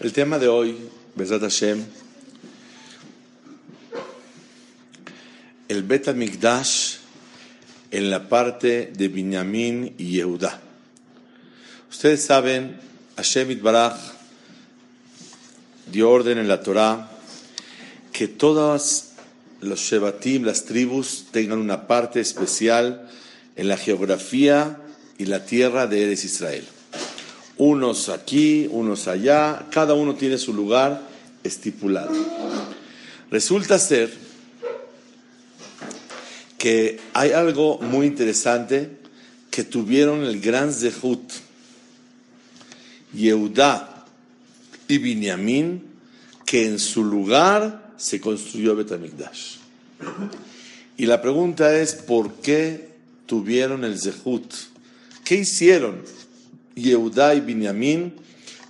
El tema de hoy, Besat Hashem, el Bet Mikdash en la parte de Binyamin y Yehuda. Ustedes saben, Hashem Itbaraj dio orden en la Torah que todas los Shevatim, las tribus, tengan una parte especial en la geografía y la tierra de Eres Israel unos aquí, unos allá, cada uno tiene su lugar estipulado. Resulta ser que hay algo muy interesante que tuvieron el gran Zehut, Yehudá y Binyamin, que en su lugar se construyó Betamikdash. Y la pregunta es, ¿por qué tuvieron el Zehut? ¿Qué hicieron? Yehudá y Binyamin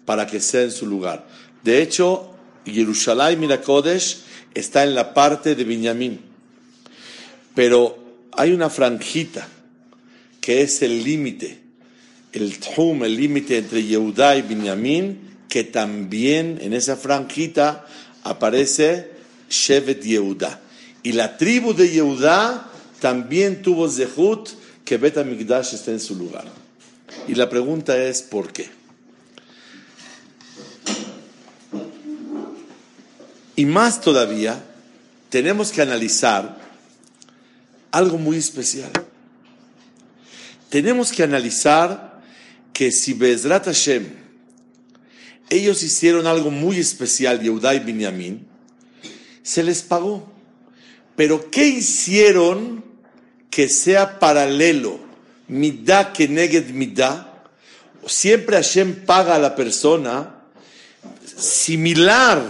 para que sea en su lugar. De hecho, Jerusalén Mirakodesh está en la parte de Binyamin. Pero hay una franjita que es el límite, el Tchum, el límite entre Yehudá y Binyamin, que también en esa franjita aparece Shevet Yehudá. Y la tribu de Yehudá también tuvo Zehut que Bet HaMikdash esté en su lugar. Y la pregunta es, ¿por qué? Y más todavía, tenemos que analizar algo muy especial. Tenemos que analizar que si Bezrat Hashem, ellos hicieron algo muy especial, Yehuda y Binyamin, se les pagó. Pero ¿qué hicieron que sea paralelo midá que neged midá, siempre Hashem paga a la persona similar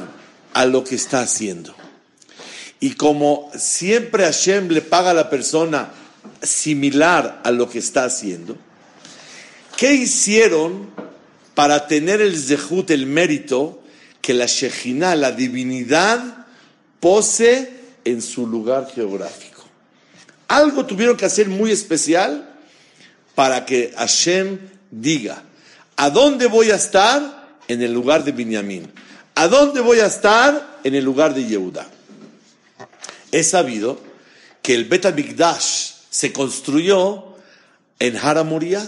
a lo que está haciendo. Y como siempre Hashem le paga a la persona similar a lo que está haciendo, ¿qué hicieron para tener el zehut, el mérito, que la Shejina, la divinidad, pose en su lugar geográfico? Algo tuvieron que hacer muy especial para que Hashem diga, ¿a dónde voy a estar? En el lugar de Binyamin. ¿A dónde voy a estar? En el lugar de Yehuda. He sabido que el Bet se construyó en Haramuria,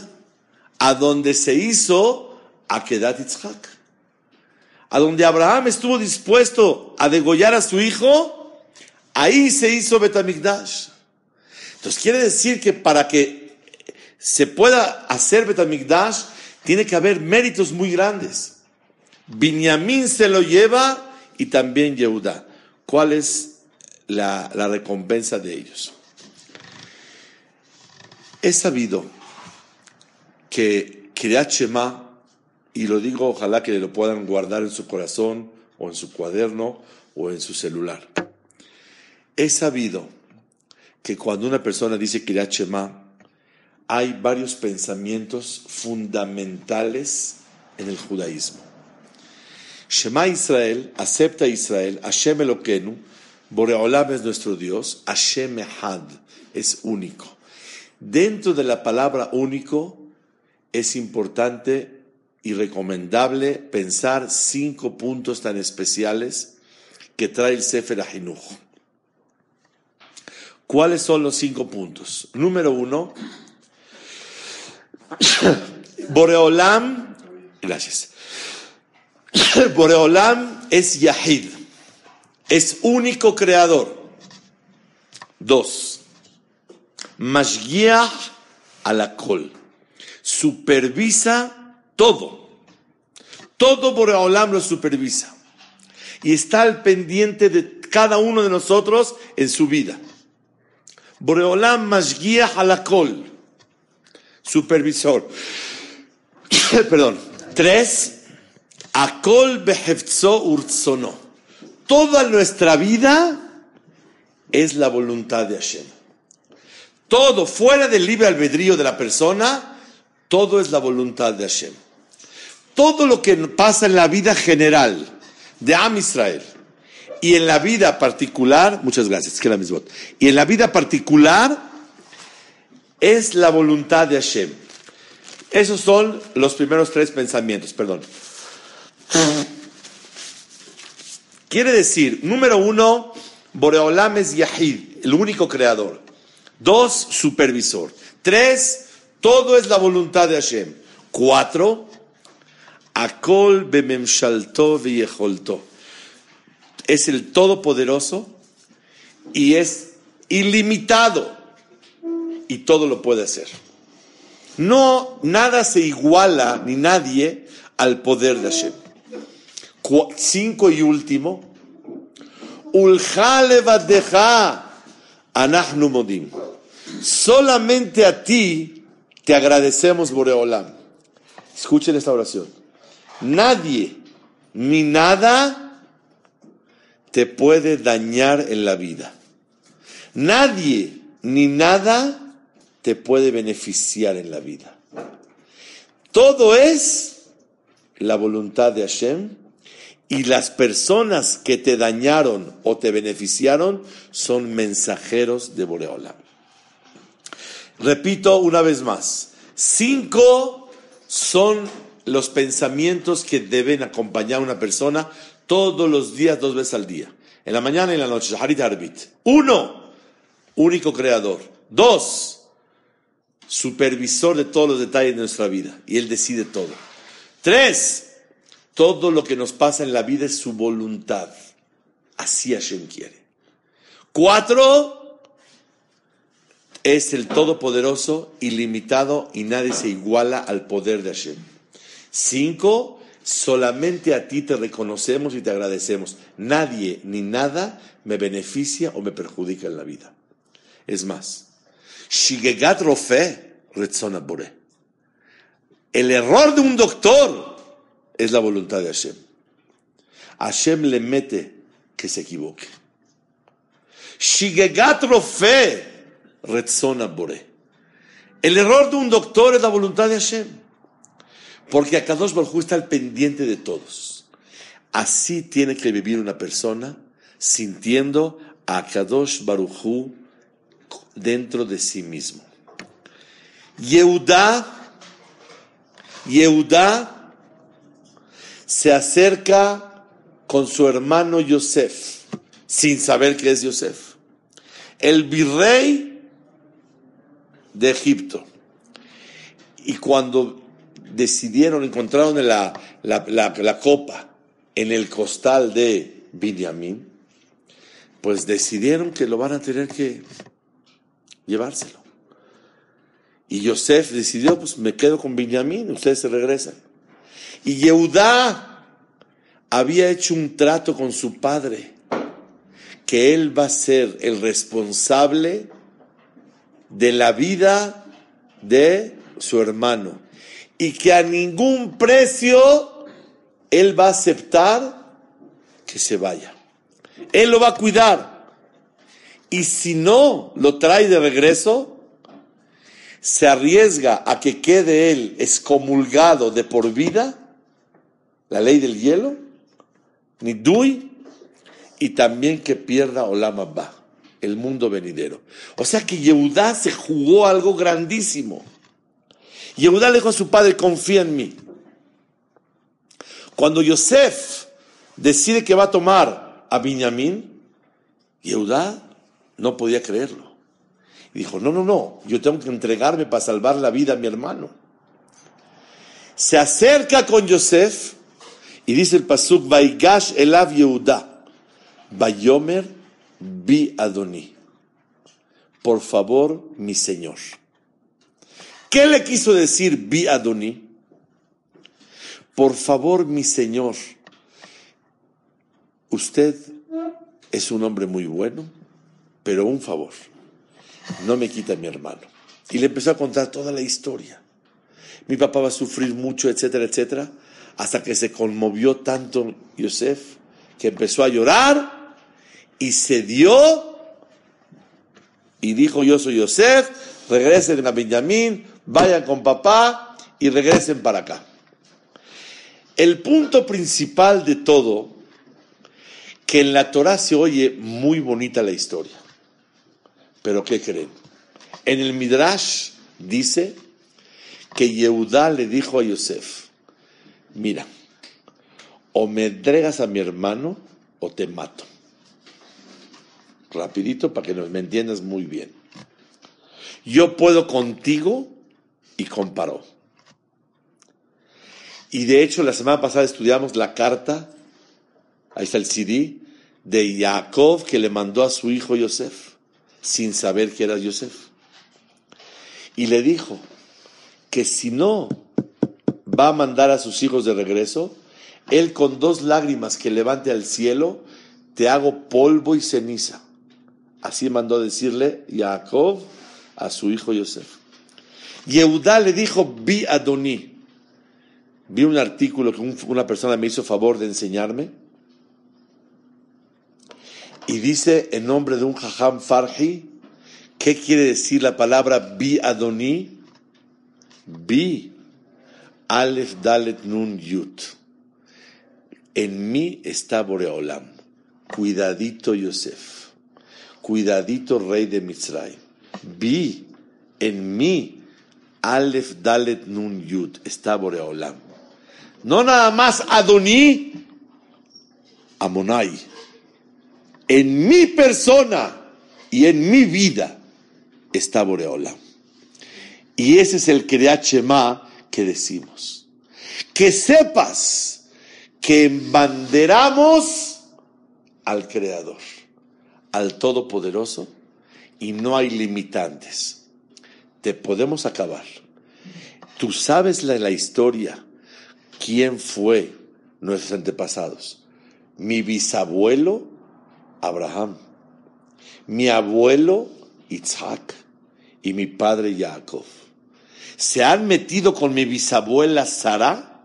a donde se hizo Akedat Yitzhak. A donde Abraham estuvo dispuesto a degollar a su hijo, ahí se hizo Bet Entonces quiere decir que para que se pueda hacer Betamigdash, tiene que haber méritos muy grandes. Binyamin se lo lleva y también Yehuda. ¿Cuál es la, recompensa de ellos? He sabido que Shema, y lo digo, ojalá que lo puedan guardar en su corazón, o en su cuaderno, o en su celular. He sabido que cuando una persona dice Shema, hay varios pensamientos fundamentales en el judaísmo. Shema Israel, acepta Israel, Hashem Eloquenu, Boreolam es nuestro Dios, Hashem Ehad es único. Dentro de la palabra único es importante y recomendable pensar cinco puntos tan especiales que trae el Sefer Ahinuch. ¿Cuáles son los cinco puntos? Número uno, Boreolam, gracias. Boreolam es Yahid, es único creador. Dos, Mashgiach alakol, supervisa todo. Todo Boreolam lo supervisa. Y está al pendiente de cada uno de nosotros en su vida. Boreolam Mashgiach alakol supervisor. Perdón. Tres, Akol behefzo urtsono. Toda nuestra vida es la voluntad de Hashem. Todo fuera del libre albedrío de la persona, todo es la voluntad de Hashem. Todo lo que pasa en la vida general de Am Israel y en la vida particular, muchas gracias, que la misma. Y en la vida particular es la voluntad de Hashem. Esos son los primeros tres pensamientos, perdón. Quiere decir, número uno, Boreolam es Yahid, el único creador. Dos, supervisor. Tres, todo es la voluntad de Hashem. Cuatro, Akol bememshalto veyecholto. Es el todopoderoso y es ilimitado y todo lo puede hacer. No, nada se iguala ni nadie al poder de Hashem. cinco y último. modim. Solamente a ti te agradecemos, Boreolam. Escuchen esta oración. Nadie ni nada te puede dañar en la vida. Nadie ni nada te puede beneficiar en la vida. Todo es la voluntad de Hashem y las personas que te dañaron o te beneficiaron son mensajeros de Boreola. Repito una vez más, cinco son los pensamientos que deben acompañar a una persona todos los días, dos veces al día. En la mañana y en la noche. Uno, único creador. Dos, supervisor de todos los detalles de nuestra vida y Él decide todo. Tres, todo lo que nos pasa en la vida es su voluntad. Así Hashem quiere. Cuatro, es el Todopoderoso, ilimitado y nadie se iguala al poder de Hashem. Cinco, solamente a ti te reconocemos y te agradecemos. Nadie ni nada me beneficia o me perjudica en la vida. Es más, Shigegat Rofe, Retzona Bore. El error de un doctor es la voluntad de Hashem. Hashem le mete que se equivoque. Shigegat Rofe, Retzona Bore. El error de un doctor es la voluntad de Hashem. Porque Akadosh Baruj está al pendiente de todos. Así tiene que vivir una persona sintiendo a Akadosh Baruj dentro de sí mismo. Yehudá, Yehudá se acerca con su hermano Yosef, sin saber que es Yosef, el virrey de Egipto. Y cuando decidieron, encontraron la, la, la copa en el costal de Binyamin, pues decidieron que lo van a tener que llevárselo. Y Yosef decidió, pues me quedo con Benjamín, ustedes se regresan. Y Yehudá había hecho un trato con su padre, que él va a ser el responsable de la vida de su hermano y que a ningún precio él va a aceptar que se vaya. Él lo va a cuidar. Y si no lo trae de regreso, se arriesga a que quede él excomulgado de por vida, la ley del hielo, ni Dui, y también que pierda Olama Ba, el mundo venidero. O sea que Yehudá se jugó algo grandísimo. Yehudá le dijo a su padre, confía en mí. Cuando Yosef decide que va a tomar a Benjamín, Yehudá no podía creerlo. Y dijo, no, no, no, yo tengo que entregarme para salvar la vida a mi hermano. Se acerca con Yosef y dice el pasuk, Vaigash elav Yehuda, Bayomer bi Adoni. Por favor, mi señor. ¿Qué le quiso decir bi Adoni? Por favor, mi señor, usted es un hombre muy bueno, pero un favor, no me quita mi hermano. Y le empezó a contar toda la historia. Mi papá va a sufrir mucho, etcétera, etcétera, hasta que se conmovió tanto Yosef que empezó a llorar y se dio y dijo, yo soy Yosef, regresen a Benjamín, vayan con papá y regresen para acá. El punto principal de todo, que en la Torah se oye muy bonita la historia. Pero ¿qué creen? En el Midrash dice que Yehudá le dijo a Yosef, mira, o me entregas a mi hermano o te mato. Rapidito para que me entiendas muy bien. Yo puedo contigo y comparó. Y de hecho, la semana pasada estudiamos la carta, ahí está el CD, de Jacob que le mandó a su hijo Yosef, sin saber que era Yosef. Y le dijo que si no va a mandar a sus hijos de regreso, él con dos lágrimas que levante al cielo, te hago polvo y ceniza. Así mandó decirle Jacob a su hijo Yosef. Yehudá le dijo, vi Adoní. Vi un artículo que una persona me hizo favor de enseñarme. Y dice en nombre de un jajam farji, ¿qué quiere decir la palabra bi Adoní? Bi, Aleph Dalet Nun Yut. En mí está Boreolam. Cuidadito Yosef. Cuidadito rey de Mitzray. Vi, en mí, Aleph Dalet Nun Yut. Está Boreolam. No nada más Adoní, Amonai. En mi persona y en mi vida está Boreolam. Y ese es el Shema que decimos. Que sepas que embanderamos al Creador, al Todopoderoso, y no hay limitantes. Te podemos acabar. Tú sabes la, la historia, quién fue nuestros antepasados. Mi bisabuelo, Abraham. Mi abuelo, Isaac. Y mi padre, Jacob se han metido con mi bisabuela Sara,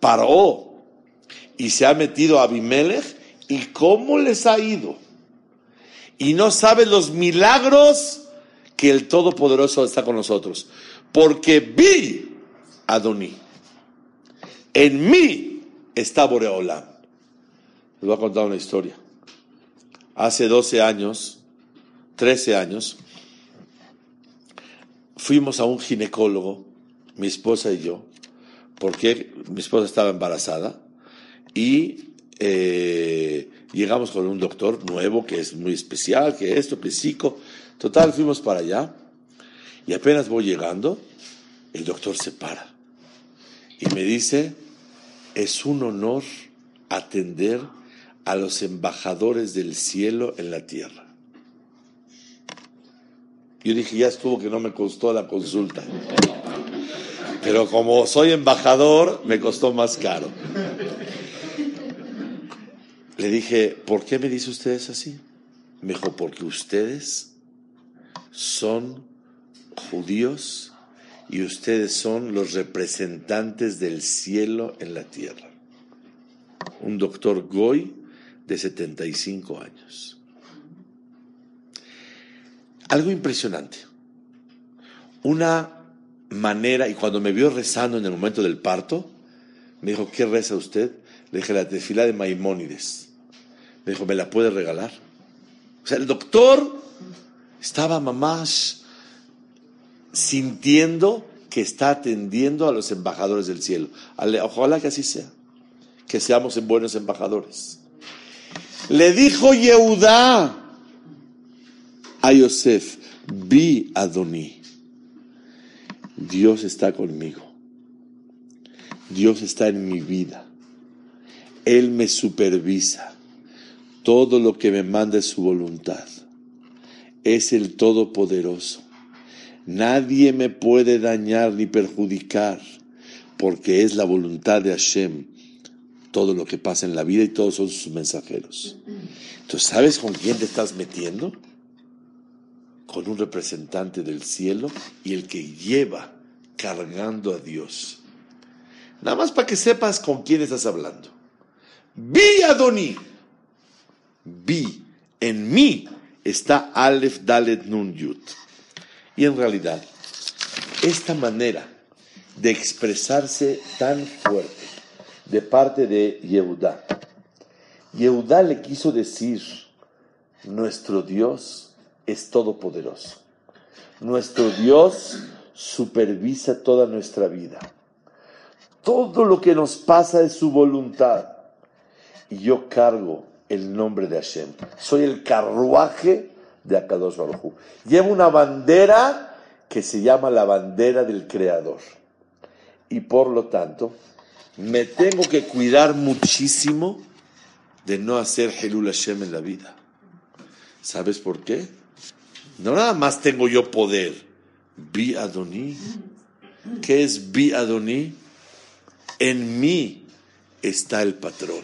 paró, y se ha metido Abimelech, y cómo les ha ido. Y no saben los milagros que el Todopoderoso está con nosotros. Porque vi a Adoní. En mí está Boreolam. Les voy a contar una historia. Hace 12 años, 13 años, fuimos a un ginecólogo, mi esposa y yo, porque mi esposa estaba embarazada y eh, llegamos con un doctor nuevo que es muy especial, que esto, que psico. Total, fuimos para allá y apenas voy llegando, el doctor se para y me dice, es un honor atender a los embajadores del cielo en la tierra. Yo dije, ya estuvo que no me costó la consulta. Pero como soy embajador, me costó más caro. Le dije, ¿por qué me dice ustedes así? Me dijo, porque ustedes son judíos y ustedes son los representantes del cielo en la tierra. Un doctor Goy de 75 años. Algo impresionante. Una manera, y cuando me vio rezando en el momento del parto, me dijo, ¿qué reza usted? Le dije, la tefila de Maimónides. Me dijo, ¿me la puede regalar? O sea, el doctor estaba mamás sintiendo que está atendiendo a los embajadores del cielo. Ojalá que así sea, que seamos buenos embajadores. Le dijo Yehudá, a Yosef, vi Adoní. Dios está conmigo. Dios está en mi vida. Él me supervisa. Todo lo que me manda es su voluntad. Es el Todopoderoso. Nadie me puede dañar ni perjudicar, porque es la voluntad de Hashem todo lo que pasa en la vida y todos son sus mensajeros. Entonces, ¿sabes con quién te estás metiendo? con un representante del cielo y el que lleva cargando a Dios. Nada más para que sepas con quién estás hablando. Vi Adoní. Vi. En mí está Aleph Dalet Nun Yud. Y en realidad, esta manera de expresarse tan fuerte de parte de Yehudá, Yehudá le quiso decir, nuestro Dios es todopoderoso. Nuestro Dios supervisa toda nuestra vida. Todo lo que nos pasa es su voluntad. y yo cargo el nombre de Hashem. Soy el carruaje de Akadosh Baruj Llevo una bandera que se llama la bandera del Creador. Y por lo tanto, me tengo que cuidar muchísimo de no hacer Helul Hashem en la vida. ¿Sabes por qué? No nada más tengo yo poder. Bi Adoní. ¿Qué es Bi Adoní? En mí está el patrón.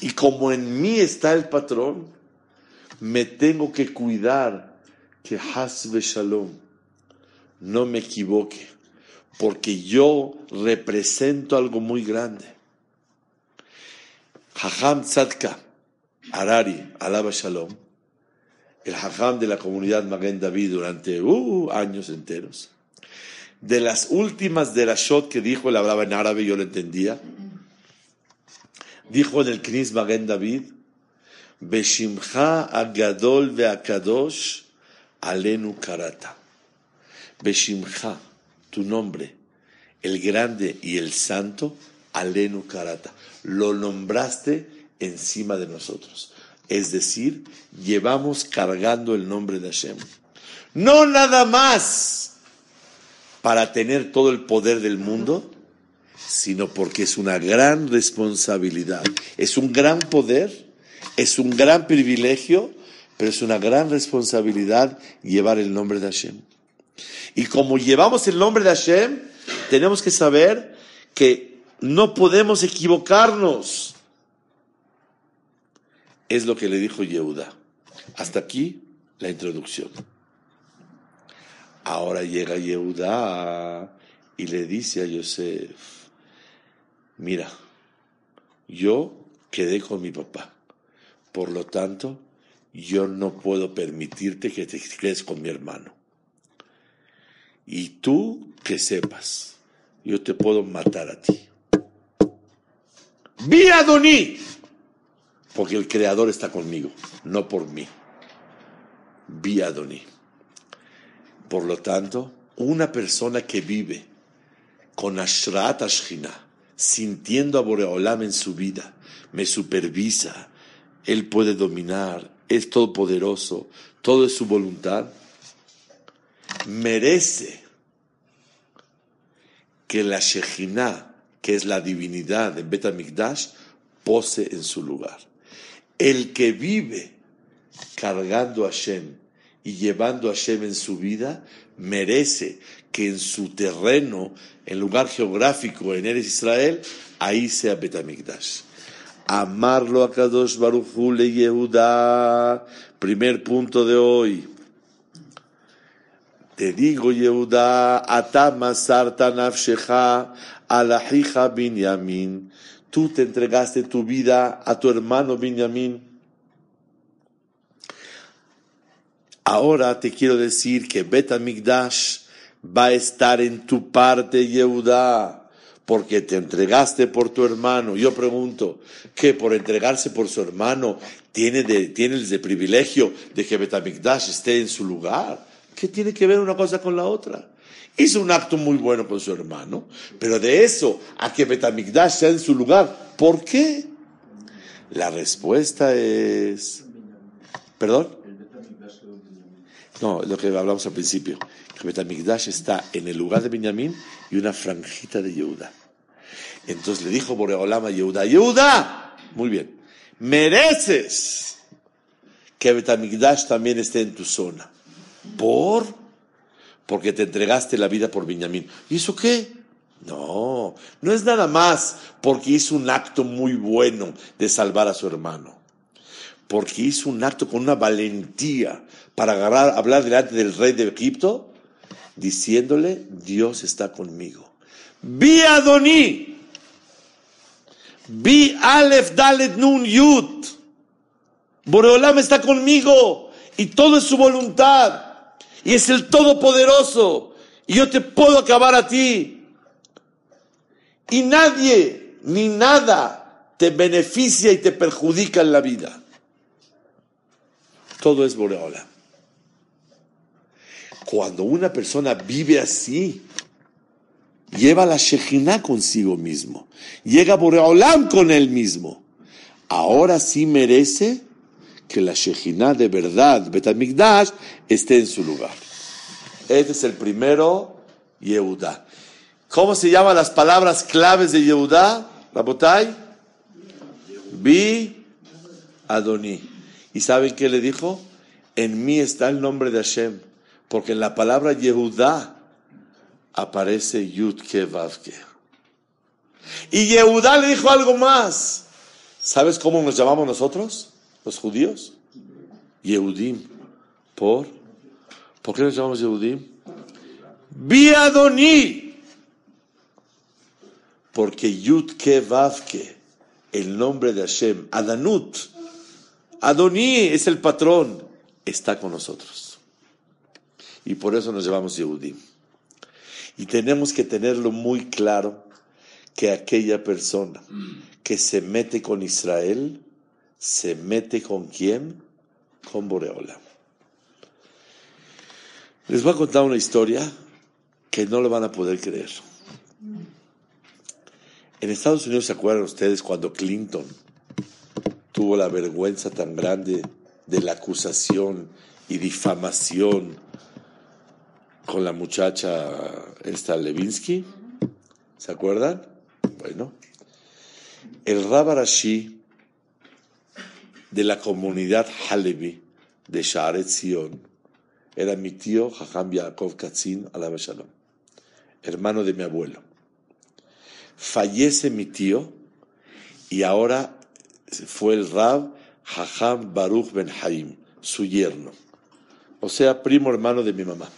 Y como en mí está el patrón, me tengo que cuidar que Hasbe Shalom no me equivoque, porque yo represento algo muy grande. Hajam Tzadka Harari, Alaba Shalom, el Hajam de la comunidad Magen David durante uh, años enteros, de las últimas de la shot que dijo, él hablaba en árabe, yo lo entendía, dijo en el Knis Magen David, Beshimcha agadol veakadosh alenu karata. Beshimcha, tu nombre, el grande y el santo, alenu karata. Lo nombraste encima de nosotros. Es decir, llevamos cargando el nombre de Hashem. No nada más para tener todo el poder del mundo, sino porque es una gran responsabilidad. Es un gran poder, es un gran privilegio, pero es una gran responsabilidad llevar el nombre de Hashem. Y como llevamos el nombre de Hashem, tenemos que saber que no podemos equivocarnos. Es lo que le dijo Yehuda. Hasta aquí la introducción. Ahora llega Yehuda y le dice a Yosef, mira, yo quedé con mi papá, por lo tanto, yo no puedo permitirte que te quedes con mi hermano. Y tú que sepas, yo te puedo matar a ti. Vi Adoní, porque el Creador está conmigo, no por mí. Vi Adoní. Por lo tanto, una persona que vive con Ashrat Ashkinah, sintiendo a Boreolam en su vida, me supervisa, Él puede dominar, es todopoderoso, todo es su voluntad, merece que la Shejinah, que es la divinidad de Betamikdash, pose en su lugar. El que vive cargando a Hashem y llevando a Hashem en su vida, merece que en su terreno, en lugar geográfico, en Eres Israel, ahí sea Betamigdash. Amarlo a Kadosh Baruchu le Yehuda. Primer punto de hoy. Te digo, Yehuda, atama sarta nafshecha binyamin. Tú te entregaste tu vida a tu hermano Binyamin. Ahora te quiero decir que Betamigdash va a estar en tu parte, Yehuda, porque te entregaste por tu hermano. Yo pregunto, ¿qué por entregarse por su hermano tiene, de, el de privilegio de que Betamigdash esté en su lugar? ¿Qué tiene que ver una cosa con la otra? Hizo un acto muy bueno con su hermano, pero de eso a que Betamigdash sea en su lugar, ¿por qué? La respuesta es... ¿Perdón? No, lo que hablamos al principio. Que Betamigdash está en el lugar de Benjamín y una franjita de Yehuda. Entonces le dijo Boreolam a Yehuda, Yehuda, muy bien, mereces que Betamigdash también esté en tu zona. ¿Por? Porque te entregaste la vida por Benjamín. ¿Y eso qué? No, no es nada más porque hizo un acto muy bueno de salvar a su hermano. Porque hizo un acto con una valentía para agarrar, hablar delante del rey de Egipto, diciéndole, Dios está conmigo. Vi Adoní, vi Aleph Dalet Nun Yud. Boreolam está conmigo y todo es su voluntad y es el Todopoderoso y yo te puedo acabar a ti. Y nadie ni nada te beneficia y te perjudica en la vida. Todo es Boreolam. Cuando una persona vive así, lleva la Shejina consigo mismo, llega Boreolam con él mismo. Ahora sí merece que la Shejina de verdad, Betamigdash, esté en su lugar. Este es el primero, Yehuda. ¿Cómo se llaman las palabras claves de Yehuda? Rabotai? Bi Adoni. ¿Y saben qué le dijo? En mí está el nombre de Hashem. Porque en la palabra Yehuda aparece Yudke Vavke. Y Yehuda le dijo algo más. ¿Sabes cómo nos llamamos nosotros, los judíos? Yehudim. ¿Por? ¿Por qué nos llamamos Yehudim? Biadoni. Porque Yudke Vavke, el nombre de Hashem, Adanut, Adoní es el patrón, está con nosotros. Y por eso nos llamamos Yehudim. Y tenemos que tenerlo muy claro que aquella persona que se mete con Israel, se mete con quién? Con Boreola. Les voy a contar una historia que no lo van a poder creer. En Estados Unidos, ¿se acuerdan ustedes cuando Clinton tuvo la vergüenza tan grande de la acusación y difamación con la muchacha esta Levinsky. ¿Se acuerdan? Bueno, el Rabarashi de la comunidad Halevi de Shaaret Zion era mi tío Jajam Yaakov Katzin Alaba Shalom, hermano de mi abuelo. Fallece mi tío y ahora fue el Rab Jajam Baruch Ben Haim, su yerno, o sea, primo hermano de mi mamá.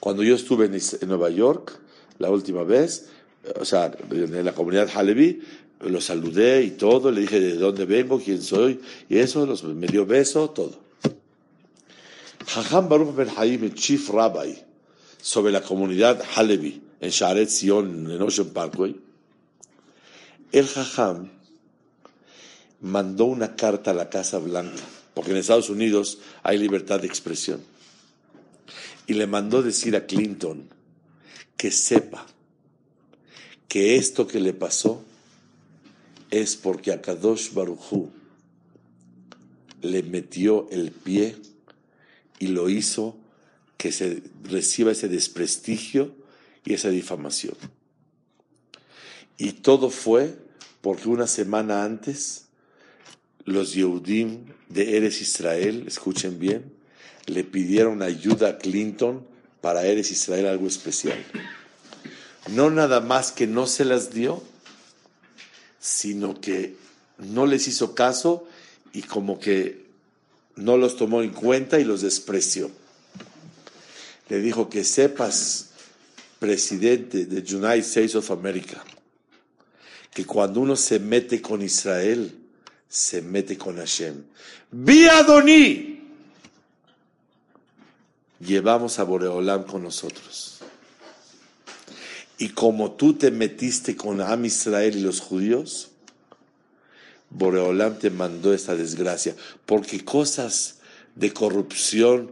Cuando yo estuve en, Nueva York, la última vez, o sea, en la comunidad Halevi, lo saludé y todo, le dije de dónde vengo, quién soy, y eso, me dio beso, todo. Jajam Baruch Ben Haim, el chief rabbi, sobre la comunidad Halevi, en Sharet Zion, en Ocean Parkway, el Jajam mandó una carta a la Casa Blanca, porque en Estados Unidos hay libertad de expresión y le mandó decir a Clinton que sepa que esto que le pasó es porque a Kadosh Barujú le metió el pie y lo hizo que se reciba ese desprestigio y esa difamación. Y todo fue porque una semana antes los Yehudim de Eres Israel, escuchen bien, le pidieron ayuda a Clinton para Eres Israel algo especial. No nada más que no se las dio, sino que no les hizo caso y como que no los tomó en cuenta y los despreció. Le dijo que sepas, presidente de United States of America, que cuando uno se mete con Israel, se mete con Hashem. Biadoni llevamos a Boreolam con nosotros. Y como tú te metiste con Am Israel y los judíos, Boreolam te mandó esta desgracia, porque cosas de corrupción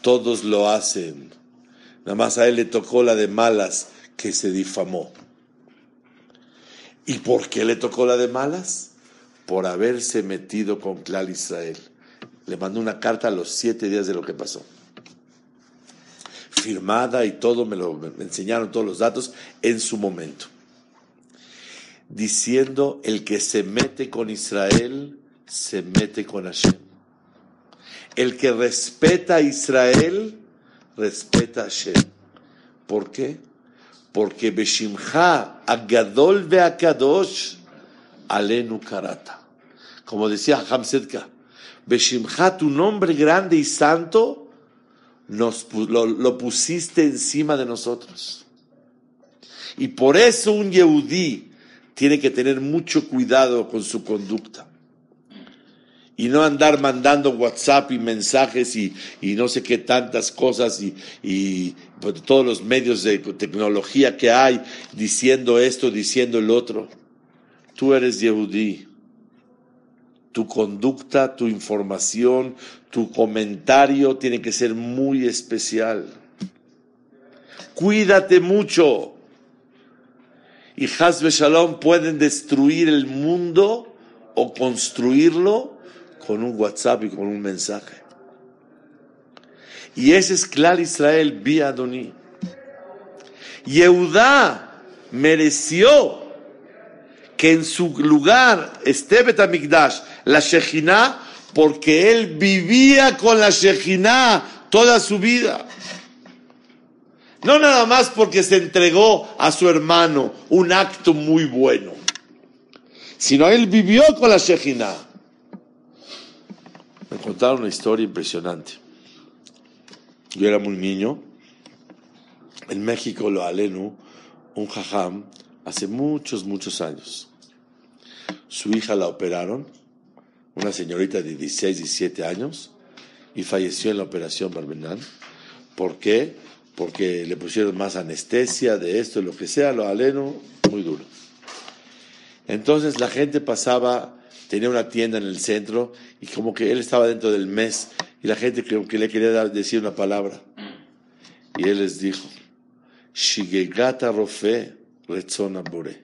todos lo hacen. Nada más a él le tocó la de malas que se difamó. ¿Y por qué le tocó la de malas? Por haberse metido con Clal Israel. Le mandó una carta a los siete días de lo que pasó firmada y todo, me lo enseñaron todos los datos en su momento. Diciendo, el que se mete con Israel, se mete con Hashem. El que respeta a Israel, respeta a Hashem. ¿Por qué? Porque Beshimcha Agadol Beakadosh Alenu Karata. Como decía Hamsetka, Beshimcha, tu nombre grande y santo, nos, lo, pusiste encima de nosotros. Y por eso un Yehudí tiene que tener mucho cuidado con su conducta. Y no andar mandando WhatsApp y mensajes y, no sé qué tantas cosas y, y pues, todos los medios de tecnología que hay diciendo esto, diciendo el otro. Tú eres Yehudí tu conducta, tu información, tu comentario tiene que ser muy especial. Cuídate mucho. y Hasbe Shalom pueden destruir el mundo o construirlo con un WhatsApp y con un mensaje. Y ese es Clar Israel vía Adoní. Yehudá mereció que en su lugar esté Betamigdash, la Shejinah, porque él vivía con la Shejinah toda su vida. No nada más porque se entregó a su hermano, un acto muy bueno, sino él vivió con la Shejinah. Me contaron una historia impresionante. Yo era muy niño. En México lo alenu, un jajam, hace muchos, muchos años. Su hija la operaron, una señorita de 16, 17 años, y falleció en la operación Barbenán. ¿Por qué? Porque le pusieron más anestesia de esto, lo que sea, lo aleno, muy duro. Entonces la gente pasaba, tenía una tienda en el centro, y como que él estaba dentro del mes y la gente creo que le quería decir una palabra. Y él les dijo, Shigegata Rofe Retzona Bore.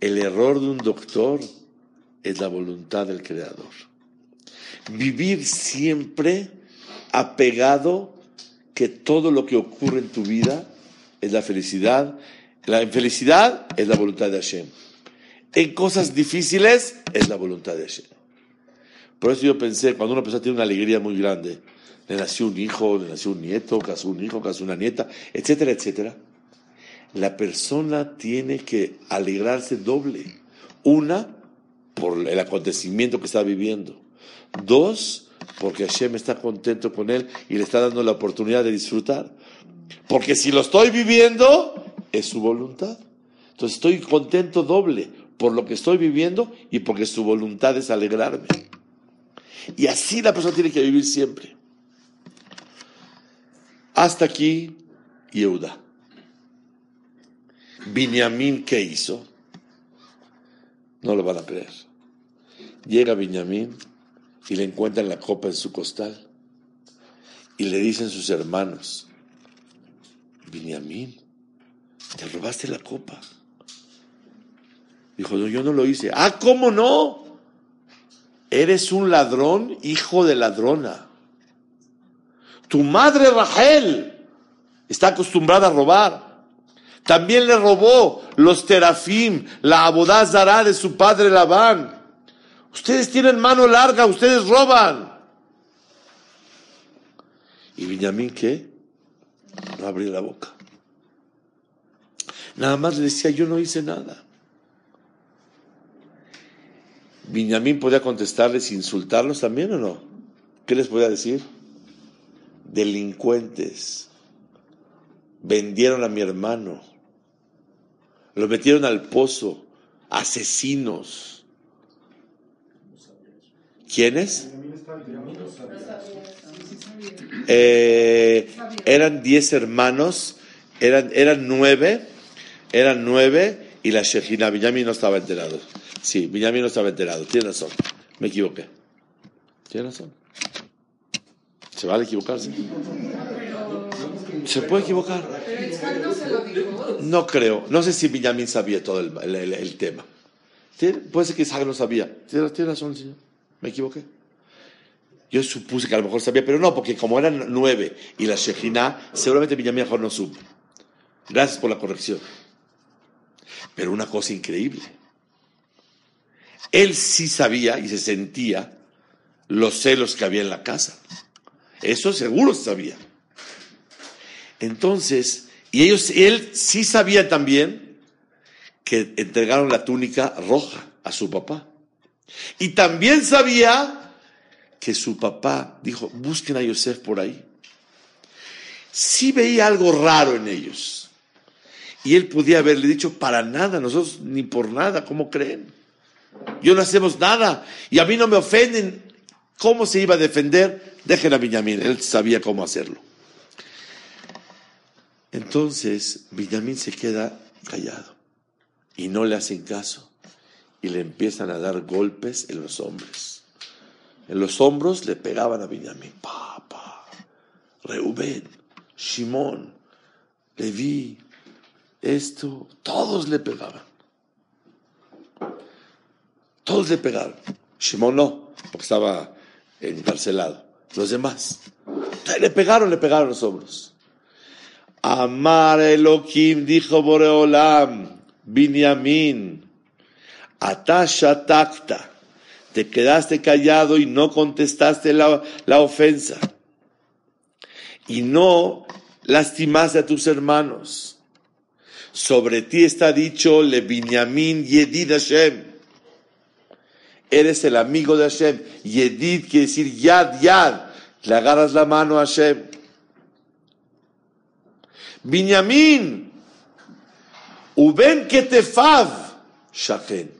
El error de un doctor es la voluntad del Creador. Vivir siempre apegado que todo lo que ocurre en tu vida es la felicidad. La infelicidad es la voluntad de Hashem. En cosas difíciles es la voluntad de Hashem. Por eso yo pensé, cuando una persona tiene una alegría muy grande, le nació un hijo, le nació un nieto, casó un hijo, casó una nieta, etcétera, etcétera, la persona tiene que alegrarse doble. Una, por el acontecimiento que está viviendo. Dos, porque Hashem está contento con él y le está dando la oportunidad de disfrutar. Porque si lo estoy viviendo, es su voluntad. Entonces estoy contento doble por lo que estoy viviendo y porque su voluntad es alegrarme. Y así la persona tiene que vivir siempre. Hasta aquí, Yehuda. Binyamin, ¿qué hizo? No lo van a creer. Llega Binyamin y le encuentran la copa en su costal. Y le dicen sus hermanos, Binyamin, te robaste la copa. Dijo, no, yo no lo hice. Ah, ¿cómo no? Eres un ladrón, hijo de ladrona. Tu madre Rachel está acostumbrada a robar. También le robó los terafim, la abodazara de su padre Labán. Ustedes tienen mano larga, ustedes roban. ¿Y Benjamín qué? No abrió la boca. Nada más le decía, yo no hice nada. ¿Viñamín podía contestarles, insultarlos también o no? ¿Qué les podía decir? Delincuentes. Vendieron a mi hermano. Lo metieron al pozo. Asesinos. ¿Quiénes? Eh, eran diez hermanos, eran, eran nueve, eran nueve, y la Shejina Benjamín no estaba enterado. Sí, Benjamín no estaba enterado. Tiene razón. Me equivoqué. Tiene razón. ¿Se vale equivocarse? ¿Se puede equivocar? No creo. No sé si Benjamín sabía todo el, tema. Puede ser que Isaac no sabía. Tiene, razón, señor. Me equivoqué. Yo supuse que a lo mejor sabía, pero no, porque como eran nueve y la Shejina, seguramente Benjamín mejor no supo. Gracias por la corrección. Pero una cosa increíble. Él sí sabía y se sentía los celos que había en la casa. Eso seguro sabía. Entonces, y ellos, él sí sabía también que entregaron la túnica roja a su papá. Y también sabía que su papá dijo, busquen a Yosef por ahí. Sí veía algo raro en ellos. Y él podía haberle dicho, para nada, nosotros ni por nada, ¿cómo creen? Yo no hacemos nada y a mí no me ofenden. ¿Cómo se iba a defender? Dejen a Benjamín, él sabía cómo hacerlo. Entonces, Benjamín se queda callado y no le hacen caso y le empiezan a dar golpes en los hombros. En los hombros le pegaban a Benjamín. Papá, Reubén, Shimón, Leví, esto, todos le pegaban. Todos le pegaron. Shimon no, porque estaba encarcelado. Los demás. Le pegaron, le pegaron los hombros. Amar Elohim, dijo Boreolam, Binyamin, Atasha Takta, te quedaste callado y no contestaste la, la ofensa. Y no lastimaste a tus hermanos. Sobre ti está dicho, Le Binyamin Yedid Hashem. Eres el amigo de Hashem. Yedid quiere decir Yad, Yad. Le agarras la mano a Hashem. Binyamin. Uben Ketefav. Shaken.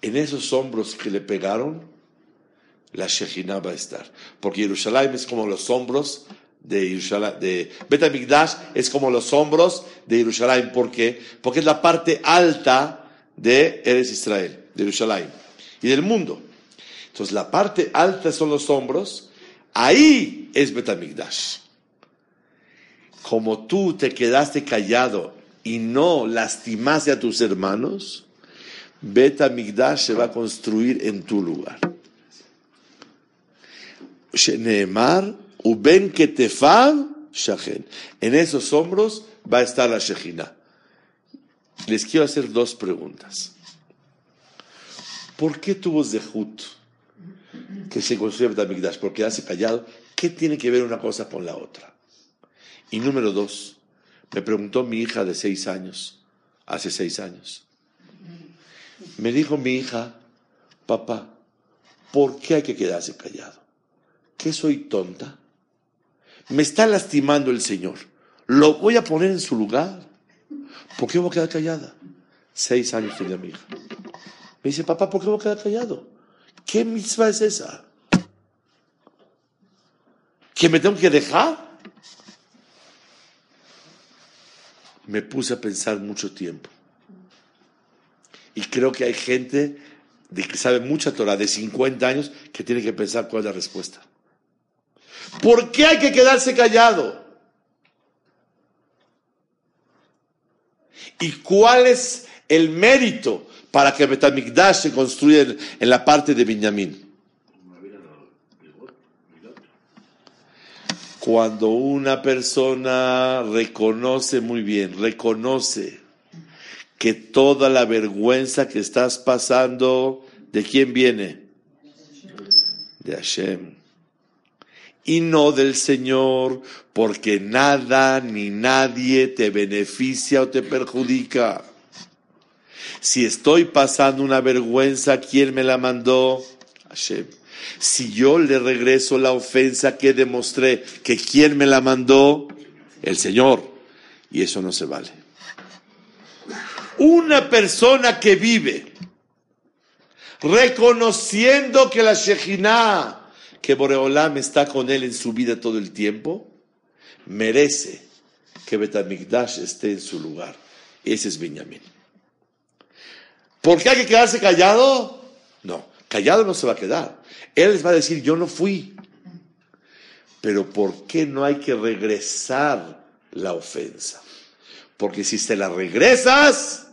En esos hombros que le pegaron, la Shekhinah va a estar. Porque Jerusalén es como los hombros de Jerusalén, de Betamigdash es como los hombros de Jerusalén. ¿Por qué? Porque es la parte alta de Eres Israel, de Jerusalén y del mundo. Entonces la parte alta son los hombros, ahí es Betamigdash. Como tú te quedaste callado y no lastimaste a tus hermanos, Betamigdash se va a construir en tu lugar. Uben. En esos hombros va a estar la Shejina. Les quiero hacer dos preguntas. ¿Por qué tuvo Zehut que se construye Betamigdash? Porque hace callado. ¿Qué tiene que ver una cosa con la otra? Y número dos, me preguntó mi hija de seis años, hace seis años. Me dijo mi hija, papá, ¿por qué hay que quedarse callado? ¿Qué soy tonta? Me está lastimando el Señor. Lo voy a poner en su lugar. ¿Por qué voy a quedar callada? Seis años tenía mi hija. Me dice, papá, ¿por qué voy a quedar callado? ¿Qué misma es esa? ¿Que me tengo que dejar? Me puse a pensar mucho tiempo. Y creo que hay gente de que sabe mucha Torah de 50 años que tiene que pensar cuál es la respuesta. ¿Por qué hay que quedarse callado? ¿Y cuál es el mérito para que Betamigdash se construya en la parte de Benjamín? Cuando una persona reconoce muy bien, reconoce que toda la vergüenza que estás pasando, ¿de quién viene? De Hashem y no del Señor, porque nada ni nadie te beneficia o te perjudica. Si estoy pasando una vergüenza, ¿quién me la mandó? Hashem. Si yo le regreso la ofensa que demostré, que quién me la mandó, el Señor. Y eso no se vale. Una persona que vive reconociendo que la Shejinah que Boreolam está con él en su vida todo el tiempo, merece que Betamigdash esté en su lugar. Ese es Benjamín. ¿Por qué hay que quedarse callado? Callado no se va a quedar. Él les va a decir, yo no fui. Pero ¿por qué no hay que regresar la ofensa? Porque si se la regresas,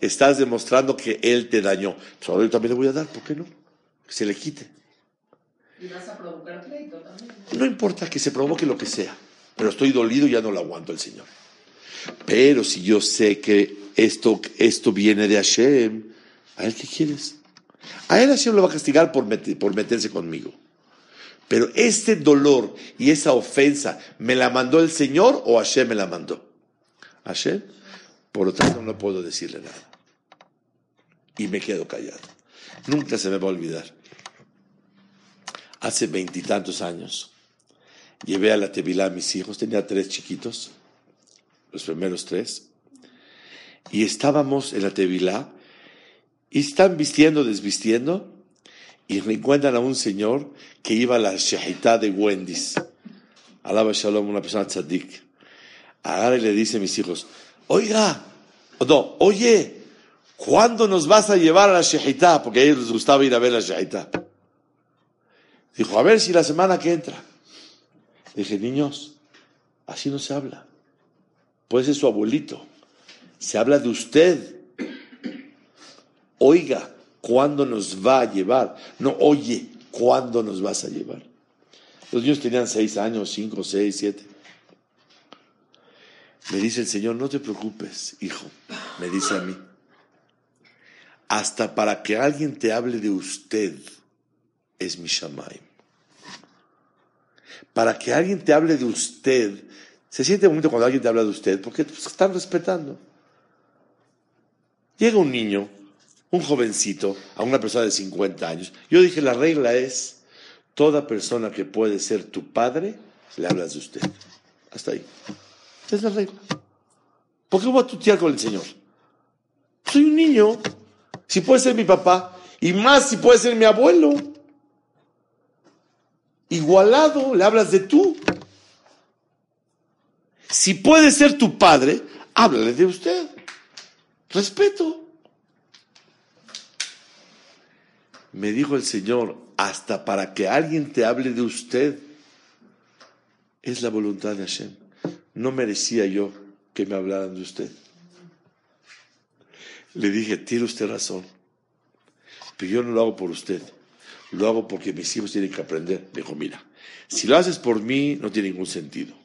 estás demostrando que él te dañó. Entonces, yo también le voy a dar, ¿por qué no? Que se le quite. ¿Y vas a provocar pleito también? No importa que se provoque lo que sea, pero estoy dolido y ya no lo aguanto el Señor. Pero si yo sé que esto, esto viene de Hashem, ¿a él qué quieres? A él Hashem lo va a castigar por, por meterse conmigo. Pero este dolor y esa ofensa, ¿me la mandó el Señor o Hashem me la mandó? Hashem, por lo tanto no puedo decirle nada. Y me quedo callado. Nunca se me va a olvidar hace veintitantos años, llevé a la Tevilá a mis hijos, tenía tres chiquitos, los primeros tres, y estábamos en la Tevilá, y están vistiendo, desvistiendo, y encuentran a un señor que iba a la Shahitá de Wendy's. Alaba Shalom, una persona tzadik. Agarra y le dice a mis hijos, oiga, no, oye, ¿cuándo nos vas a llevar a la Shahitá? Porque a ellos les gustaba ir a ver la Shahitá. Dijo, a ver si la semana que entra. Dije, niños, así no se habla. Puede ser su abuelito, Se habla de usted. Oiga, ¿cuándo nos va a llevar? No, oye, ¿cuándo nos vas a llevar? Los niños tenían seis años, cinco, seis, siete. Me dice el Señor, no te preocupes, hijo, me dice a mí. Hasta para que alguien te hable de usted es mi Shamaim. Para que alguien te hable de usted, se siente bonito cuando alguien te habla de usted, porque te están respetando. Llega un niño, un jovencito, a una persona de 50 años. Yo dije, la regla es, toda persona que puede ser tu padre, le hablas de usted. Hasta ahí. Es la regla. ¿Por qué voy a tutear con el Señor? Soy un niño. Si puede ser mi papá, y más si puede ser mi abuelo. Igualado, le hablas de tú. Si puede ser tu padre, háblale de usted. Respeto. Me dijo el Señor, hasta para que alguien te hable de usted, es la voluntad de Hashem. No merecía yo que me hablaran de usted. Le dije, tiene usted razón, pero yo no lo hago por usted, lo hago porque mis hijos tienen que aprender. Me dijo, mira, si lo haces por mí no tiene ningún sentido,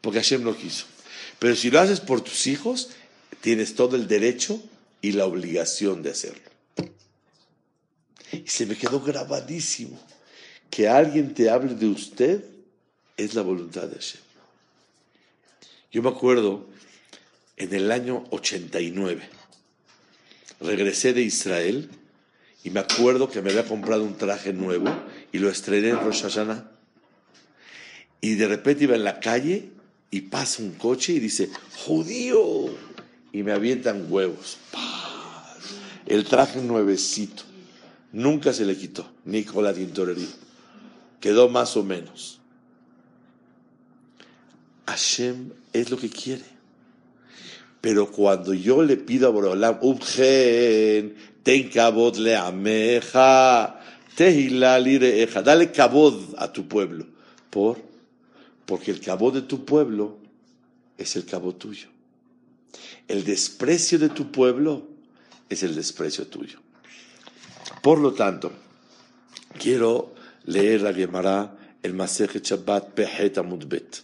porque Hashem no quiso. Pero si lo haces por tus hijos, tienes todo el derecho y la obligación de hacerlo. Y se me quedó grabadísimo que alguien te hable de usted es la voluntad de Hashem. Yo me acuerdo en el año 89, regresé de Israel y me acuerdo que me había comprado un traje nuevo y lo estrené en Rosh Hashanah. Y de repente iba en la calle y pasa un coche y dice, judío, y me avientan huevos. El traje nuevecito. Nunca se le quitó, ni con. Quedó más o menos. Hashem es lo que quiere. Pero cuando yo le pido a Borolam, Ubgen, ten cabod le ameja, dale cabod a tu pueblo. ¿Por? Porque el cabod de tu pueblo es el cabod tuyo. El desprecio de tu pueblo es el desprecio tuyo. Por lo tanto, quiero leer la Gemara, el Masechet Shabbat Pehet Amudbet.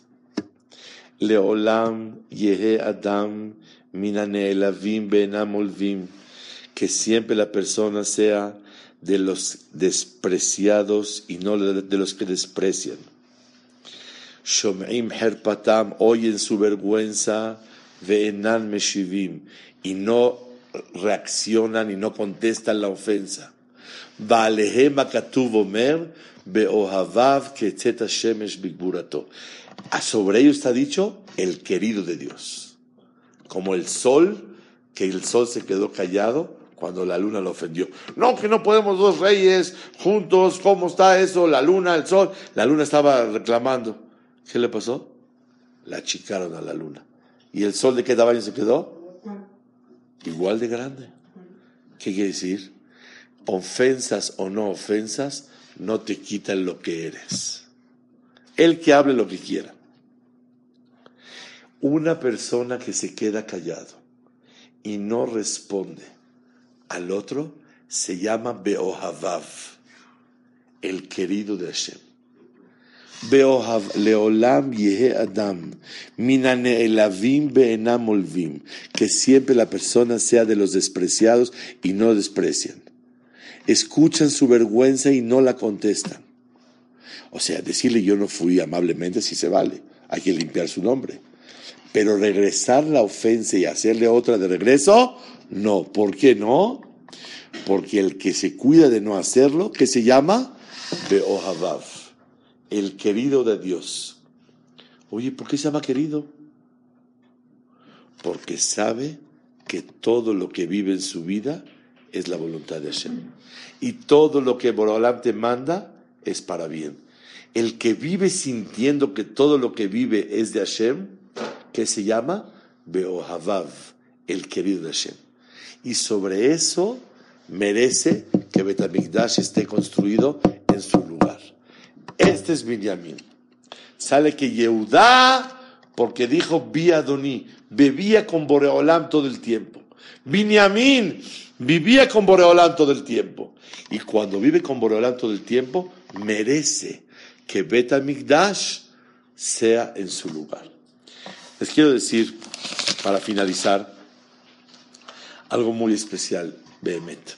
Leolam Yehe Adam Minaneelavim Benam Olvim. Que siempre la persona sea de los despreciados y no de los que desprecian. Shom'im Herpatam, oyen su vergüenza ve'enan meshivim, y no reaccionan y no contestan la ofensa. Ketzet shemesh bigburato. Sobre ellos está dicho el querido de Dios. Como el sol, que el sol se quedó callado cuando la luna lo ofendió. No, que no podemos dos reyes juntos, ¿cómo está eso? La luna, el sol. La luna estaba reclamando. ¿Qué le pasó? La achicaron a la luna. ¿Y el sol de qué tamaño se quedó? Igual de grande. ¿Qué quiere decir? Ofensas o no ofensas no te quitan lo que eres. El que hable lo que quiera. Una persona que se queda callado y no responde al otro se llama Beohavav, el querido de Hashem. Leolam Yehe Adam, Minaneelavim Beenam Olvim, que siempre la persona sea de los despreciados y no desprecian. Escuchan su vergüenza y no la contestan. O sea, decirle yo no fui amablemente si se vale, hay que limpiar su nombre. Pero regresar la ofensa y hacerle otra de regreso, no. ¿Por qué no? Porque el que se cuida de no hacerlo, que se llama Beohavav el querido de Dios. Oye, ¿por qué se llama querido? Porque sabe que todo lo que vive en su vida es la voluntad de Hashem. Y todo lo que Borolam te manda es para bien. El que vive sintiendo que todo lo que vive es de Hashem, que se llama Beohavav, el querido de Hashem. Y sobre eso merece que Betamigdash esté construido en su lugar. Este es Binyamin. Sale que Yehudá, porque dijo, vi Adoní, bebía con Boreolam todo el tiempo. Binyamin vivía con Boreolam todo el tiempo. Y cuando vive con Boreolam todo el tiempo, merece que Bet Migdash sea en su lugar. Les quiero decir, para finalizar, algo muy especial, Behemet.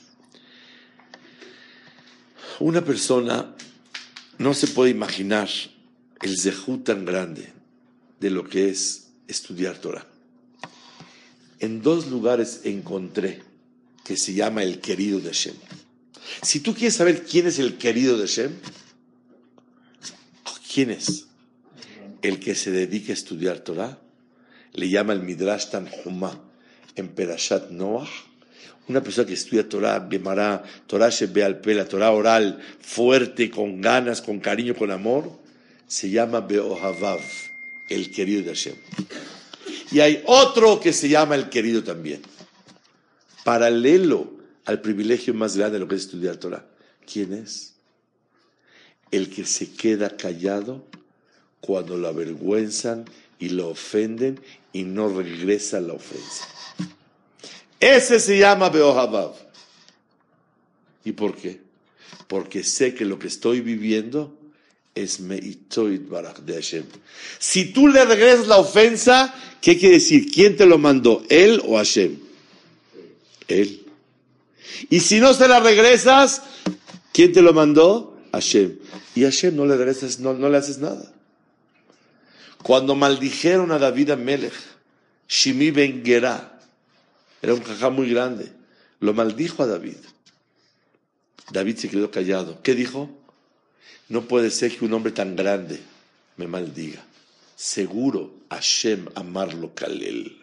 Una persona no se puede imaginar el zehut tan grande de lo que es estudiar Torah. En dos lugares encontré que se llama el querido de Hashem. Si tú quieres saber quién es el querido de Hashem, ¿quién es? El que se dedica a estudiar Torah, le llama el Midrash Tanhumah en Perashat Noah. Una persona que estudia Torah, Gemara, Torah al la Torah oral, fuerte, con ganas, con cariño, con amor, se llama Beohavav, el querido de Hashem. Y hay otro que se llama el querido también. Paralelo al privilegio más grande de lo que es estudiar Torah. ¿Quién es? El que se queda callado cuando lo avergüenzan y lo ofenden y no regresa la ofensa. Ese se llama Beohavav. ¿Y por qué? Porque sé que lo que estoy viviendo es Meitoid de Hashem. Si tú le regresas la ofensa, ¿qué quiere decir? ¿Quién te lo mandó? ¿Él o Hashem? Él. Y si no se la regresas, ¿quién te lo mandó? Hashem. Y Hashem no le regresas, no, le haces nada. Cuando maldijeron a David Amelech, Shimi Ben era un jajá muy grande, lo maldijo a David. David se quedó callado. ¿Qué dijo? No puede ser que un hombre tan grande me maldiga. Seguro Hashem amarlo Kalel.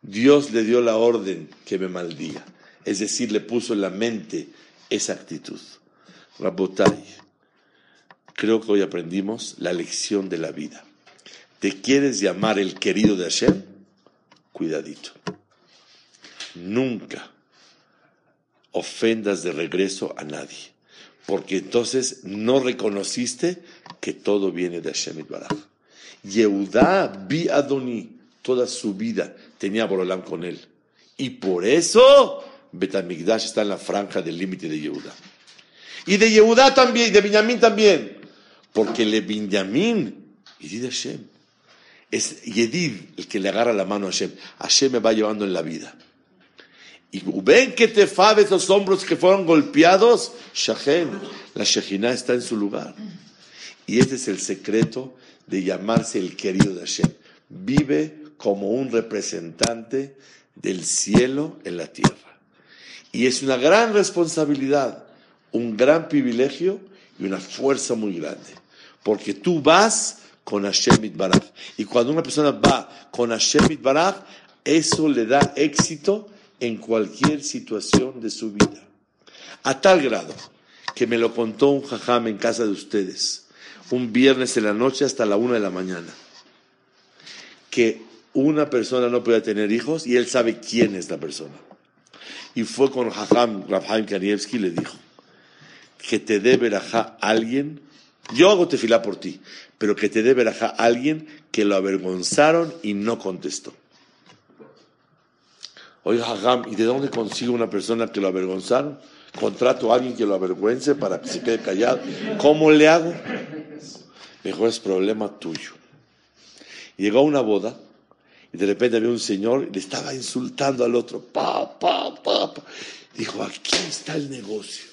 Dios le dio la orden que me maldiga. Es decir, le puso en la mente esa actitud. Rabotai, creo que hoy aprendimos la lección de la vida. ¿Te quieres llamar el querido de Hashem? Cuidadito. Nunca ofendas de regreso a nadie porque entonces no reconociste que todo viene de Hashem Baraj. Yehudá vi toda su vida tenía Borolam con él. Y por eso Betamigdash está en la franja del límite de Yehudá. Y de Yehudá también, y de Benjamín también. Porque le Benjamín, y de Hashem, es Yedid el que le agarra la mano a Hashem. Hashem me va llevando en la vida. Y ven que te faves los hombros que fueron golpeados, Shahen, la Shejina está en su lugar. Y ese es el secreto de llamarse el querido de Hashem. Vive como un representante del cielo en la tierra. Y es una gran responsabilidad, un gran privilegio y una fuerza muy grande. Porque tú vas con Hashem Itbaraj. Y cuando una persona va con Hashem Itbaraj, eso le da éxito en cualquier situación de su vida. A tal grado que me lo contó un jajam en casa de ustedes, un viernes en la noche hasta la una de la mañana, que una persona no puede tener hijos y él sabe quién es la persona. Y fue con jajam Rabhaim Kanievski le dijo, que te dé verajá alguien, yo hago tefilá por ti, pero que te dé verajá alguien que lo avergonzaron y no contestó. Oiga, Hagam, ¿y de dónde consigo una persona que lo avergonzaron? Contrato a alguien que lo avergüence para que se quede callado. ¿Cómo le hago? Mejor es problema tuyo. Llegó a una boda y de repente había un señor y le estaba insultando al otro. Pa, pa, pa. Dijo, aquí está el negocio.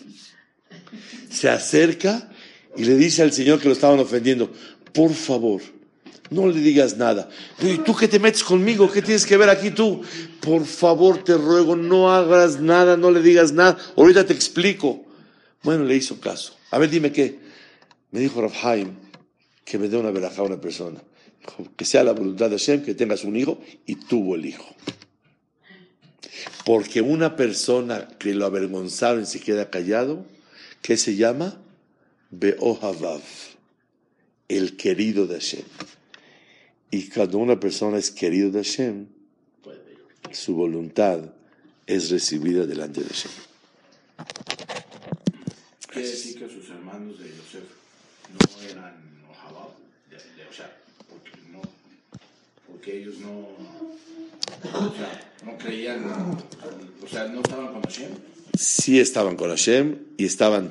Se acerca y le dice al señor que lo estaban ofendiendo, por favor, no le digas nada. ¿Y tú qué te metes conmigo? ¿Qué tienes que ver aquí tú? Por favor, te ruego, no hagas nada, no le digas nada. Ahorita te explico. Bueno, le hizo caso. A ver, dime qué. Me dijo Rafhaim que me dé una verajá a una persona. que sea la voluntad de Hashem que tengas un hijo y tuvo el hijo. Porque una persona que lo avergonzaron y se queda callado, ¿qué se llama? Beohavav, el querido de Hashem. Y cuando una persona es querido de Hashem, su voluntad es recibida delante de Hashem. Quiere decir que sus hermanos de Yosef no eran Ohabab, o sea, porque no. porque ellos no, o sea, no creían, o sea, no estaban con Hashem. Sí estaban con Hashem y estaban